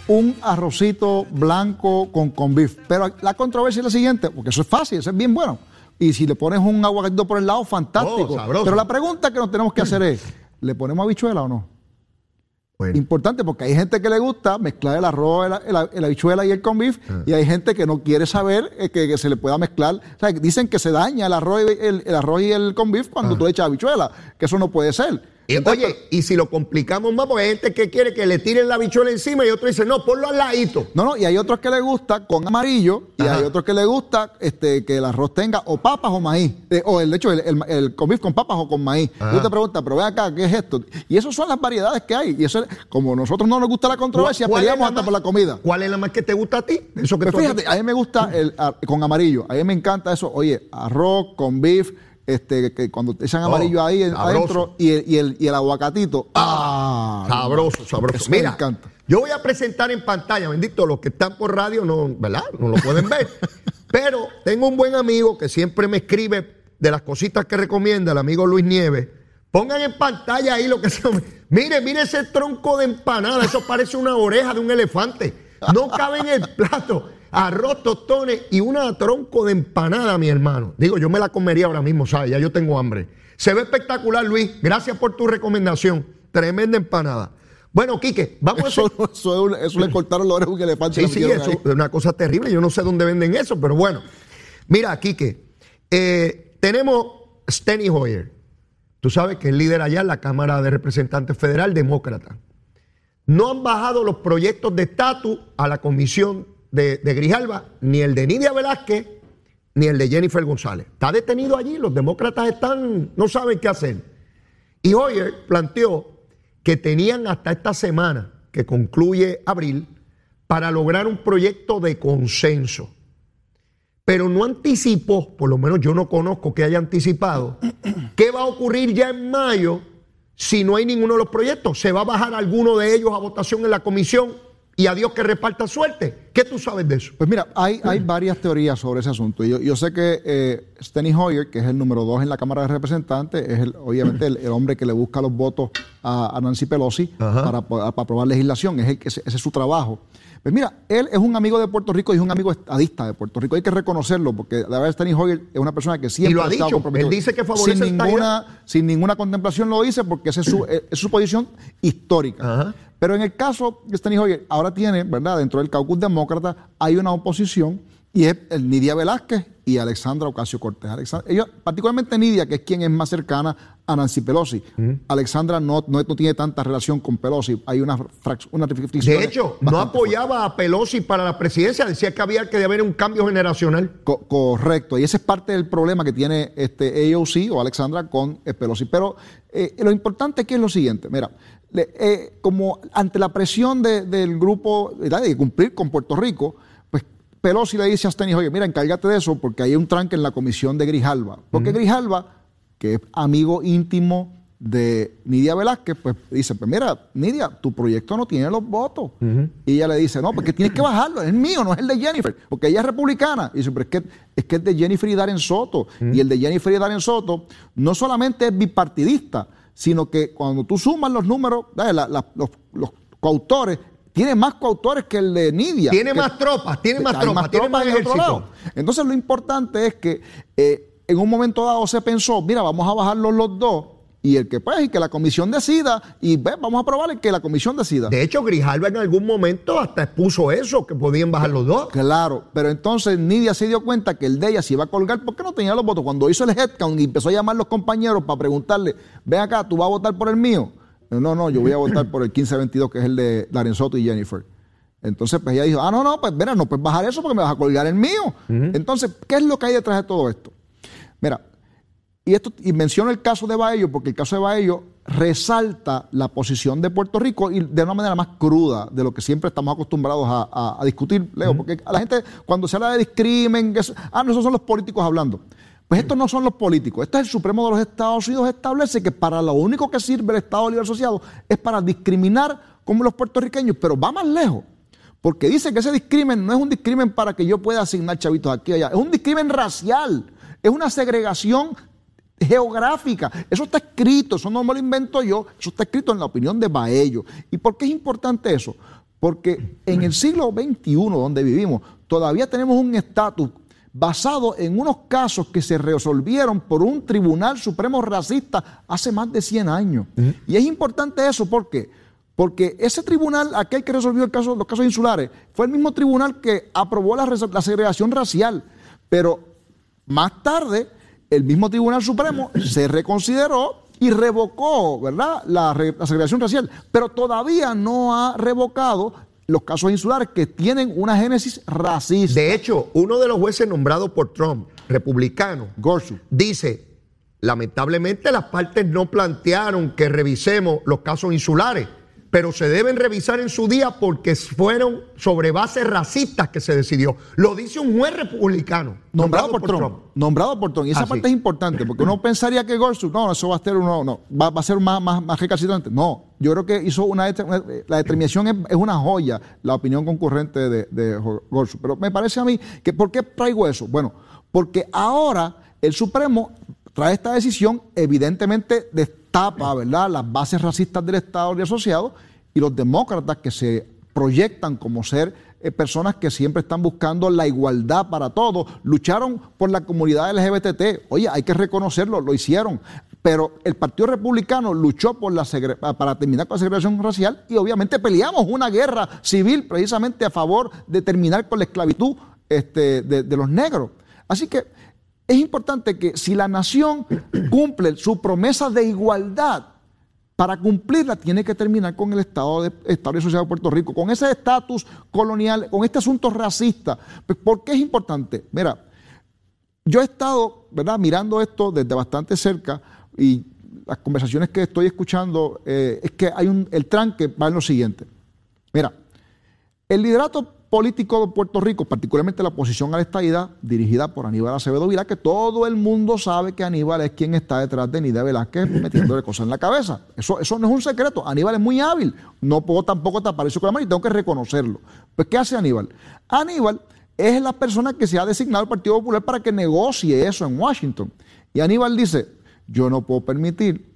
un arrocito blanco con con beef. Pero la controversia es la siguiente, porque eso es fácil, eso es bien bueno. Y si le pones un aguacatito por el lado, fantástico. Oh, Pero la pregunta que nos tenemos que hacer es, ¿le ponemos habichuela o no? Importante porque hay gente que le gusta mezclar el arroz, el, habichuela y el con beef ah. y hay gente que no quiere saber eh, que, se le pueda mezclar. O sea, dicen que se daña el arroz, el, el arroz y el con beef cuando ah. tú echas habichuela, que eso no puede ser. Oye, y si lo complicamos más, porque hay gente que quiere que le tiren la bichuela encima y otro dice, no, ponlo al ladito. No, no, y hay otros que le gusta con amarillo y hay otros que le gusta este, que el arroz tenga o papas o maíz. Eh, o el hecho, el, el, el con papas o con maíz. Y tú te preguntas, pero ve acá, ¿qué es esto? Y esas son las variedades que hay. Y eso como nosotros no nos gusta la controversia, peleamos hasta por la comida. ¿Cuál es la más que te gusta a ti? Eso que pues fíjate, a mí me gusta el, con amarillo. A mí me encanta eso. Oye, arroz con beef este, que cuando te echan amarillo oh, ahí adentro y el, y, el, y el aguacatito. ¡Ah! Sabroso, sabroso. Mira, me encanta. Yo voy a presentar en pantalla, bendito, los que están por radio no, ¿verdad? No lo pueden ver. Pero tengo un buen amigo que siempre me escribe de las cositas que recomienda, el amigo Luis Nieves. Pongan en pantalla ahí lo que se. Mire, mire ese tronco de empanada. Eso parece una oreja de un elefante. No cabe en el plato arroz, tostones y una tronco de empanada, mi hermano. Digo, yo me la comería ahora mismo, ¿sabes? Ya yo tengo hambre. Se ve espectacular, Luis. Gracias por tu recomendación. Tremenda empanada. Bueno, Quique, vamos a hacer... eso, eso, le cortaron los orejas que le falta. Sí, sí, eso es una cosa terrible. Yo no sé dónde venden eso, pero bueno. Mira, Quique, eh, tenemos Steny Hoyer. Tú sabes que es líder allá en la Cámara de Representantes Federal, demócrata. No han bajado los proyectos de estatus a la Comisión de, Grijalba, ni el de Nidia Velázquez, ni el de Jennifer González. Está detenido allí, los demócratas están, no saben qué hacer. Y Hoyer planteó que tenían hasta esta semana, que concluye abril, para lograr un proyecto de consenso. Pero no anticipó, por lo menos yo no conozco que haya anticipado, qué va a ocurrir ya en mayo si no hay ninguno de los proyectos. ¿Se va a bajar alguno de ellos a votación en la comisión? Y a Dios que reparta suerte. ¿Qué tú sabes de eso? Pues mira, hay, hay varias teorías sobre ese asunto. Yo, yo sé que eh, Steny Hoyer, que es el número dos en la Cámara de Representantes, es el, obviamente el, hombre que le busca los votos a, Nancy Pelosi para, para, aprobar legislación. Es el, ese, ese es su trabajo. Pues mira, él es un amigo de Puerto Rico y es un amigo estadista de Puerto Rico. Hay que reconocerlo porque la verdad Steny Hoyer es una persona que siempre y lo ha, dicho. Él dice que favorece sin ninguna, sin ninguna contemplación lo dice porque esa es su, es su posición histórica. Pero en el caso de Steny Hoyer, ahora tiene, ¿verdad? Dentro del caucus demócrata hay una oposición y es el Nidia Velázquez y Alexandra Ocasio Cortés. ellos, particularmente Nidia, que es quien es más cercana a Nancy Pelosi. Alexandra no, no, tiene tanta relación con Pelosi. Hay una, una De hecho, no apoyaba a Pelosi para la presidencia, decía que había que haber un cambio generacional. correcto, y ese es parte del problema que tiene este AOC o Alexandra con eh, Pelosi. Pero eh, lo importante aquí es lo siguiente, mira, eh, como ante la presión del grupo de cumplir con Puerto Rico, Pelosi le dice a Steny, oye, mira, encárgate de eso porque hay un tranque en la comisión de Grijalva. Porque Grijalva, que es amigo íntimo de Nidia Velázquez, pues dice, pues mira, Nidia, tu proyecto no tiene los votos. Y ella le dice, no, porque tienes que bajarlo, es mío, no es el de Jennifer, porque ella es republicana. Y dice, pero es que es, que es de Jennifer y Darren Soto. Y el de Jennifer y Darren Soto no solamente es bipartidista, sino que cuando tú sumas los números, los, coautores, tiene más coautores que el de Nidia. Tiene más tropas, tiene más tropas, tiene más ejército. Entonces lo importante es que eh, en un momento dado se pensó, mira, vamos a bajarlos los dos y el que pues y que la comisión decida y ve, vamos a aprobar el que la comisión decida. De hecho, Grijalva en algún momento hasta expuso eso, que podían bajar los dos. Claro, pero entonces Nidia se dio cuenta que el de ella se iba a colgar porque no tenía los votos. Cuando hizo el headcount y empezó a llamar a los compañeros para preguntarle, ven acá, ¿tú vas a votar por el mío? No, no, yo voy a votar por el 1522, que es el de Darren Soto y Jennifer. Entonces, pues ella dijo, ah, no, no, pues mira, no puedes bajar eso porque me vas a colgar el mío. Entonces, ¿qué es lo que hay detrás de todo esto? Mira, y, esto, y menciono el caso de Baello porque el caso de Baello resalta la posición de Puerto Rico y de una manera más cruda de lo que siempre estamos acostumbrados a, discutir, Leo, porque a la gente cuando se habla de discrimen, ah, no, esos son los políticos hablando. Pues estos no son los políticos, este es el Supremo de los Estados Unidos establece que para lo único que sirve el Estado Libre Asociado es para discriminar como los puertorriqueños, pero va más lejos. Porque dice que ese discrimen no es un discrimen para que yo pueda asignar chavitos aquí y allá, es un discrimen racial, es una segregación geográfica. Eso está escrito, eso no me lo invento yo, eso está escrito en la opinión de Baello. ¿Y por qué es importante eso? Porque en el siglo XXI, donde vivimos, todavía tenemos un estatus basado en unos casos que se resolvieron por un tribunal supremo racista hace más de 100 años. Y es importante eso porque porque ese tribunal, aquel que resolvió el caso, los casos insulares, fue el mismo tribunal que aprobó la, la segregación racial. Pero más tarde, el mismo Tribunal Supremo se reconsideró y revocó, ¿verdad?, la, segregación racial, pero todavía no ha revocado los casos insulares que tienen una génesis racista. De hecho, uno de los jueces nombrados por Trump, republicano, Gorsuch, dice, lamentablemente las partes no plantearon que revisemos los casos insulares pero se deben revisar en su día porque fueron sobre bases racistas que se decidió. Lo dice un juez republicano. Nombrado, por, Trump, Nombrado por Trump. Y esa parte es importante, porque uno pensaría que Gorsuch, no, eso va a ser uno, no, va, a ser más, más, más recalcitrante. No, yo creo que hizo una, la determinación es, una joya, la opinión concurrente de, de. Pero me parece a mí que, ¿por qué traigo eso? Bueno, porque ahora el Supremo trae esta decisión, evidentemente destapa, ¿verdad?, las bases racistas del Estado y asociados y los demócratas que se proyectan como ser eh, personas que siempre están buscando la igualdad para todos, lucharon por la comunidad LGBT. Oye, hay que reconocerlo, lo hicieron. Pero el Partido Republicano luchó por para terminar con la segregación racial y obviamente peleamos una guerra civil precisamente a favor de terminar con la esclavitud este, de los negros. Así que es importante que si la nación cumple su promesa de igualdad, para cumplirla tiene que terminar con el Estado de, Estado de Sociedad de Puerto Rico, con ese estatus colonial, con este asunto racista. Pues, ¿Por qué es importante? Mira, yo he estado mirando esto desde bastante cerca y las conversaciones que estoy escuchando eh, es que hay un, el tranque va en lo siguiente. Mira, el liderato político de Puerto Rico, particularmente la oposición a la estadidad, dirigida por Aníbal Acevedo Vilá, que todo el mundo sabe que Aníbal es quien está detrás de Nidia Velázquez metiéndole cosas en la cabeza. Eso, eso no es un secreto. Aníbal es muy hábil. No puedo tampoco tapar eso con la mano y tengo que reconocerlo. Pues, ¿qué hace Aníbal? Aníbal es la persona que se ha designado el Partido Popular para que negocie eso en Washington. Y Aníbal dice, yo no puedo permitir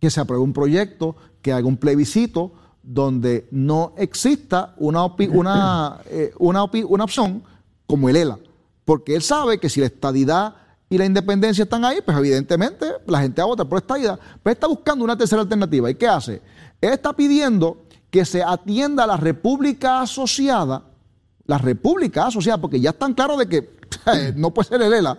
que se apruebe un proyecto, que haga un plebiscito, donde no exista una, una, eh, una, una opción como el ELA. Porque él sabe que si la estadidad y la independencia están ahí, pues evidentemente la gente va a votar por estadidad. Pero está buscando una tercera alternativa. ¿Y qué hace? Él está pidiendo que se atienda a la República Asociada, la República Asociada, porque ya están claros de que no puede ser el ELA,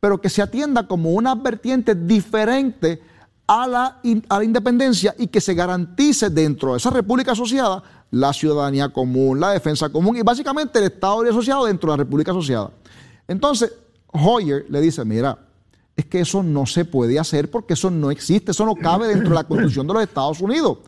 pero que se atienda como una vertiente diferente a la, a la independencia y que se garantice dentro de esa república asociada la ciudadanía común, la defensa común y básicamente el Estado asociado dentro de la república asociada. Entonces, Hoyer le dice, mira, es que eso no se puede hacer porque eso no existe, eso no cabe dentro de la Constitución de los Estados Unidos.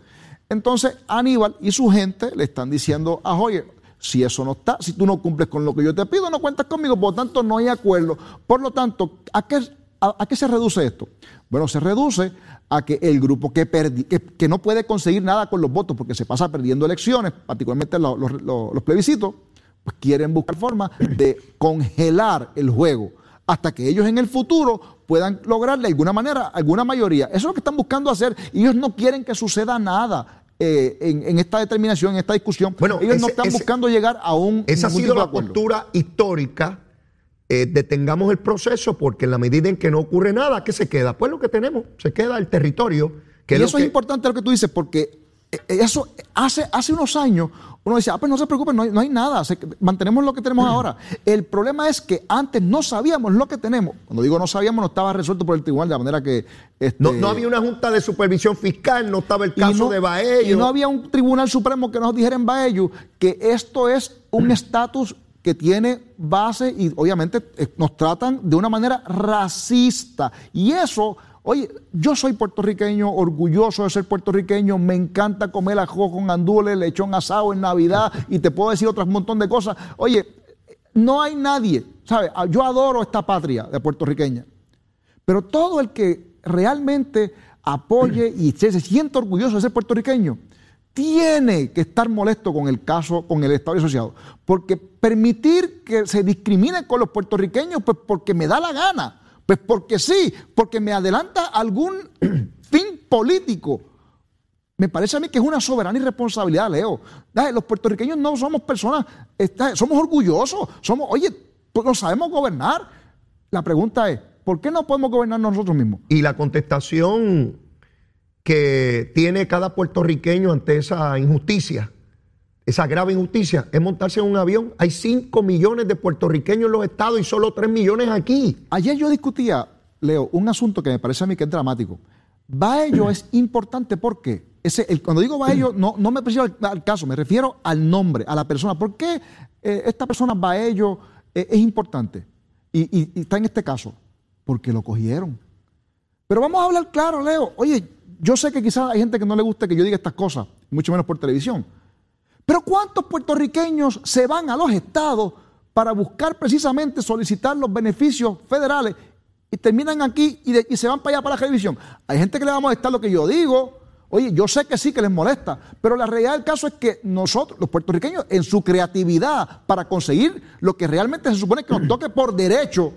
Entonces, Aníbal y su gente le están diciendo a Hoyer, si eso no está, si tú no cumples con lo que yo te pido, no cuentas conmigo, por lo tanto no hay acuerdo. Por lo tanto, ¿a qué, se reduce esto? Bueno, se reduce a que el grupo que, no puede conseguir nada con los votos porque se pasa perdiendo elecciones, particularmente los, plebiscitos, pues quieren buscar forma de congelar el juego hasta que ellos en el futuro puedan lograr de alguna manera alguna mayoría. Eso es lo que están buscando hacer ellos no quieren que suceda nada. Eh, en, esta determinación, en esta discusión, bueno, ellos no están buscando llegar a un. Esa ha sido la postura histórica eh, detengamos el proceso porque en la medida en que no ocurre nada, ¿qué se queda? Pues lo que tenemos, se queda el territorio. Que y es eso es importante lo que tú dices, porque eso hace, hace unos años uno decía, ah, pues no se preocupen, no hay, no hay nada, se- mantenemos lo que tenemos ahora. El problema es que antes no sabíamos lo que tenemos. Cuando digo no sabíamos, no estaba resuelto por el tribunal, de la manera que... este, No, no había una junta de supervisión fiscal, no estaba el caso no- de Baello. Y no había un tribunal supremo que nos dijera en Baello que esto es un estatus que tiene base y obviamente eh, nos tratan de una manera racista. Y eso, oye, yo soy puertorriqueño, orgulloso de ser puertorriqueño, me encanta comer ajo con andules, lechón asado en Navidad y te puedo decir otras montón de cosas. Oye, no hay nadie, ¿sabes? Yo adoro esta patria de puertorriqueña. Pero todo el que realmente apoye y se, se siente orgulloso de ser puertorriqueño, tiene que estar molesto con el caso, con el Estado asociado. Porque permitir que se discrimine con los puertorriqueños, pues porque me da la gana, pues porque sí, porque me adelanta algún fin político. Me parece a mí que es una soberana irresponsabilidad, Leo. Los puertorriqueños no somos personas, somos orgullosos, somos, oye, pues no sabemos gobernar. La pregunta es, ¿por qué no podemos gobernar nosotros mismos? Y la contestación que tiene cada puertorriqueño ante esa injusticia, esa grave injusticia, es montarse en un avión. Hay 5 millones de puertorriqueños en los estados y solo 3 millones aquí. Ayer yo discutía, Leo, un asunto que me parece a mí que es dramático. Baello es importante porque, cuando digo Baello, no, no me refiero al, caso, me refiero al nombre, a la persona. ¿Por qué eh, esta persona Baello eh, es importante? Y, y- y está en este caso, porque lo cogieron. Pero vamos a hablar claro, Leo. Oye, yo sé que quizás hay gente que no le gusta que yo diga estas cosas, mucho menos por televisión. Pero ¿cuántos puertorriqueños se van a los estados para buscar precisamente solicitar los beneficios federales y terminan aquí y, se van para allá para la televisión? Hay gente que le va a molestar lo que yo digo. Oye, yo sé que sí que les molesta, pero la realidad del caso es que nosotros, los puertorriqueños, en su creatividad para conseguir lo que realmente se supone que nos toque por derecho,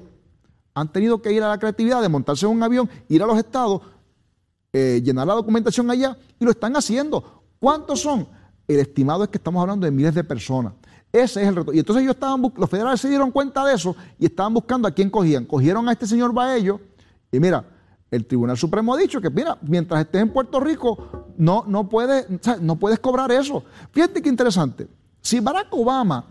han tenido que ir a la creatividad de montarse en un avión, ir a los estados, eh, llenar la documentación allá y lo están haciendo. ¿Cuántos son? El estimado es que estamos hablando de miles de personas. Ese es el reto. Y entonces ellos estaban, los federales se dieron cuenta de eso y estaban buscando a quién cogían. Cogieron a este señor Baello y mira, el Tribunal Supremo ha dicho que mira, mientras estés en Puerto Rico no, no, puedes, no puedes cobrar eso. Fíjate qué interesante. Si Barack Obama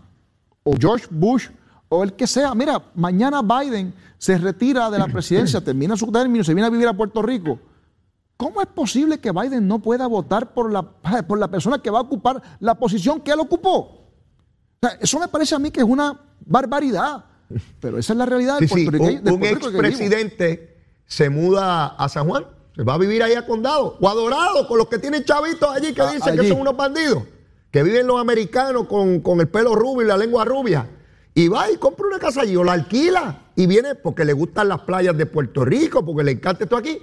o George Bush o el que sea, mira, mañana Biden se retira de la presidencia, termina su término, se viene a vivir a Puerto Rico. ¿Cómo es posible que Biden no pueda votar por la, por la persona que va a ocupar la posición que él ocupó? O sea, eso me parece a mí que es una barbaridad. Pero esa es la realidad del sí, un, un expresidente se muda a San Juan, se va a vivir ahí a Condado, o a Dorado, con los que tienen chavitos allí que Ah, dicen que son unos bandidos, que viven los americanos con, con el pelo rubio y la lengua rubia. Y va y compra una casa allí o la alquila y viene porque le gustan las playas de Puerto Rico, porque le encanta esto aquí.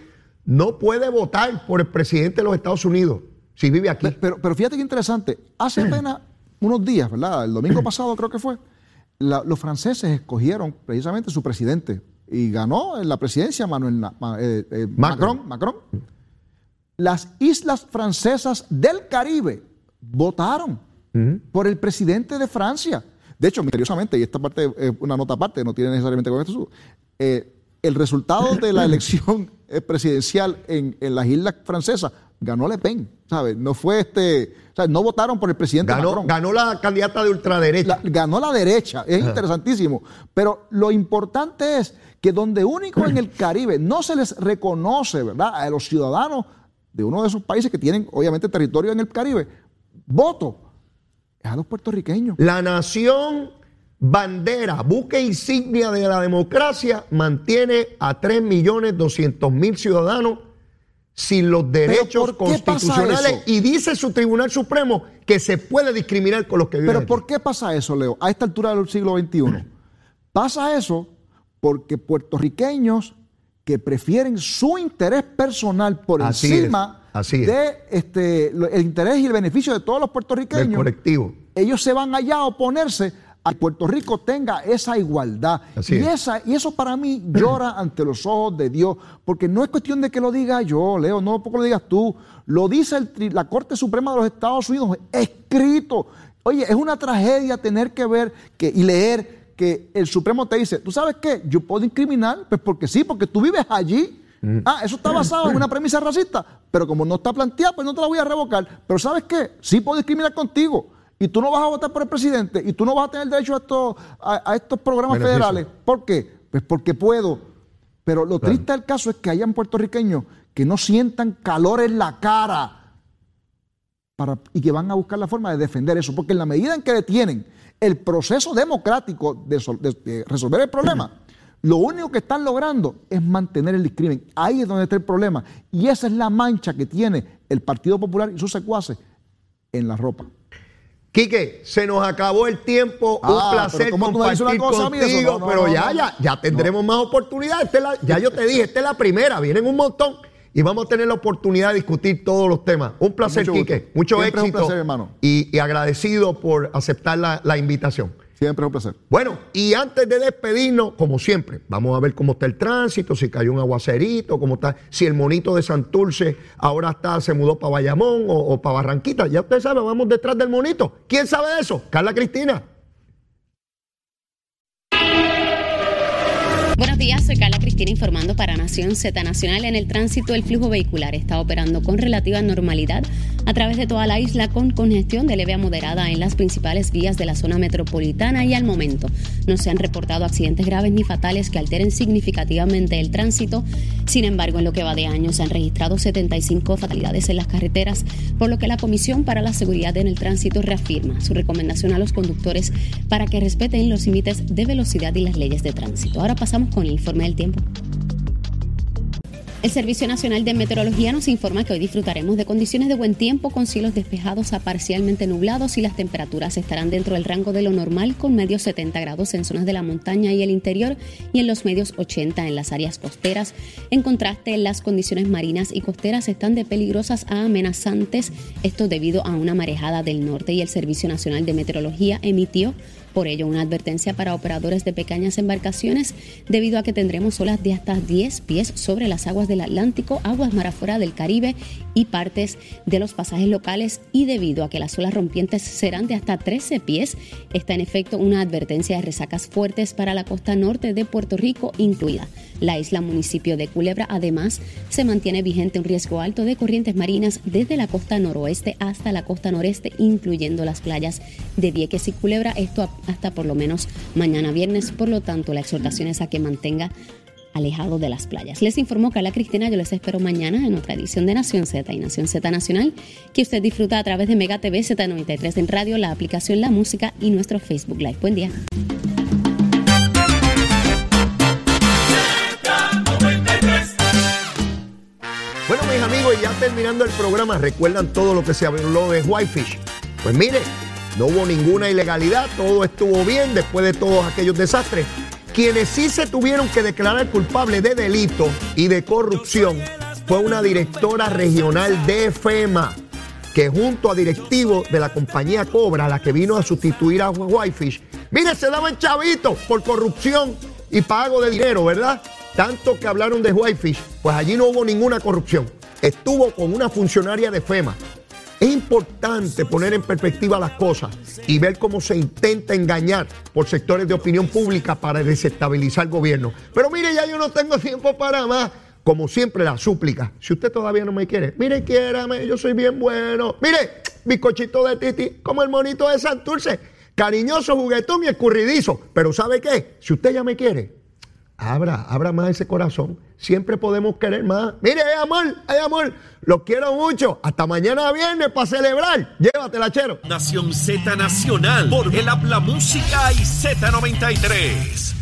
No puede votar por el presidente de los Estados Unidos si vive aquí. Pe- Pero, pero fíjate qué interesante. Hace apenas unos días, ¿verdad? El domingo pasado creo que fue. la- los franceses escogieron precisamente su presidente y ganó en la presidencia Manuel eh, eh, Macron. Macron. Macron. Las islas francesas del Caribe votaron por el presidente de Francia. De hecho, misteriosamente, y esta parte es una nota aparte, no tiene necesariamente con esto, eh, el resultado de la elección eh, presidencial en, en las islas francesas ganó Le Pen, ¿sabes? No fue este, o sea, no votaron por el presidente Ganó, Macron. ganó la candidata de ultraderecha. La- ganó la derecha, es interesantísimo. Pero lo importante es que donde único en el Caribe no se les reconoce, ¿verdad? A los ciudadanos de uno de esos países que tienen, obviamente, territorio en el Caribe, voto, es a los puertorriqueños. La nación bandera, buque insignia de la democracia, mantiene a 3.200.000 ciudadanos sin los derechos ¿por qué pasa constitucionales y dice su Tribunal Supremo que se puede discriminar con los que viven Pero aquí. ¿por qué pasa eso, Leo? A esta altura del siglo XXI. Pasa eso porque puertorriqueños que prefieren su interés personal por Así encima es, así es. de este, el interés y el beneficio de todos los puertorriqueños, colectivo. ellos se van allá a oponerse a Puerto Rico tenga esa igualdad. Así y, es. esa, y eso para mí llora ante los ojos de Dios, porque no es cuestión de que lo diga yo, Leo, no porque lo digas tú, lo dice el la Corte Suprema de los Estados Unidos, escrito. Oye, es una tragedia tener que ver que, y leer que el Supremo te dice, ¿tú sabes qué? Yo puedo incriminar, pues porque sí, porque tú vives allí. Mm. Ah, eso está basado en una premisa racista, pero como no está planteada, pues no te la voy a revocar. Pero ¿sabes qué? Sí puedo discriminar contigo. Y tú no vas a votar por el presidente y tú no vas a tener derecho a estos, a, estos programas Beneficio. federales. ¿Por qué? Pues porque puedo. Pero lo triste del caso es que hayan puertorriqueños que no sientan calor en la cara para- y que van a buscar la forma de defender eso. Porque en la medida en que detienen el proceso democrático de- de resolver el problema, lo único que están logrando es mantener el discrimen. Ahí es donde está el problema. Y esa es la mancha que tiene el Partido Popular y sus secuaces en la ropa. Quique, se nos acabó el tiempo. Ah, un placer pero ¿cómo tú me dices compartir una cosa contigo. No, no, pero no, ya, ya, ya tendremos más oportunidades. La- ya yo te dije, esta es la primera. Vienen un montón y vamos a tener la oportunidad de discutir todos los temas. Un placer, Mucho gusto. Quique. Mucho Siempre es un éxito. placer, hermano. Y, y agradecido por aceptar la, la invitación. Siempre es un placer. Bueno, y antes de despedirnos, como siempre, vamos a ver cómo está el tránsito, si cayó un aguacerito, cómo está, si el monito de Santurce ahora está, se mudó para Bayamón o, o para Barranquita. Ya usted sabe, vamos detrás del monito. ¿Quién sabe eso? Carla Cristina. Buenos días, soy Carla Cristina informando para Nación Z Nacional. En el tránsito, el flujo vehicular está operando con relativa normalidad a través de toda la isla con congestión de leve a moderada en las principales vías de la zona metropolitana y al momento no se han reportado accidentes graves ni fatales que alteren significativamente el tránsito. Sin embargo, en lo que va de año se han registrado 75 fatalidades en las carreteras, por lo que la Comisión para la Seguridad en el Tránsito reafirma su recomendación a los conductores para que respeten los límites de velocidad y las leyes de tránsito. Ahora pasamos con el informe del tiempo. El Servicio Nacional de Meteorología nos informa que hoy disfrutaremos de condiciones de buen tiempo con cielos despejados a parcialmente nublados y las temperaturas estarán dentro del rango de lo normal con medios 70 grados en zonas de la montaña y el interior y en los medios 80 en las áreas costeras. En contraste, las condiciones marinas y costeras están de peligrosas a amenazantes, esto debido a una marejada del norte y el Servicio Nacional de Meteorología emitió por ello, una advertencia para operadores de pequeñas embarcaciones debido a que tendremos olas de hasta 10 pies sobre las aguas del Atlántico, aguas mar afuera del Caribe y partes de los pasajes locales y debido a que las olas rompientes serán de hasta 13 pies, está en efecto una advertencia de resacas fuertes para la costa norte de Puerto Rico, incluida la isla municipio de Culebra. Además, se mantiene vigente un riesgo alto de corrientes marinas desde la costa noroeste hasta la costa noreste, incluyendo las playas de Vieques y Culebra. Esto hasta por lo menos mañana viernes. Por lo tanto, la exhortación es a que mantenga alejado de las playas. Les informó Carla Cristina, yo les espero mañana en otra edición de Nación Z y Nación Z Nacional, que usted disfruta a través de Mega TV Z93 en radio, la aplicación La Música y nuestro Facebook Live. Buen día. Bueno, mis amigos, ya terminando el programa, ¿recuerdan todo lo que se habló de Whitefish? Pues mire, no hubo ninguna ilegalidad, todo estuvo bien después de todos aquellos desastres. Quienes sí se tuvieron que declarar culpables de delito y de corrupción fue una directora regional de FEMA, que junto a directivos de la compañía Cobra, la que vino a sustituir a Whitefish, mire, se daban chavitos por corrupción y pago de dinero, ¿verdad? Tanto que hablaron de Whitefish, pues allí no hubo ninguna corrupción. Estuvo con una funcionaria de FEMA. Es importante poner en perspectiva las cosas y ver cómo se intenta engañar por sectores de opinión pública para desestabilizar el gobierno. Pero mire, ya yo no tengo tiempo para más. Como siempre, la súplica. Si usted todavía no me quiere, mire, quiérame, yo soy bien bueno. Mire, bizcochito de Titi, como el monito de Santurce. Cariñoso, juguetón y escurridizo. Pero ¿sabe qué? Si usted ya me quiere, abra, abra más ese corazón. Siempre podemos querer más. Mire, hay amor, hay amor. Los quiero mucho. Hasta mañana viernes para celebrar. Llévatela, chero. Nación Z Nacional por el Habla Música y Z93.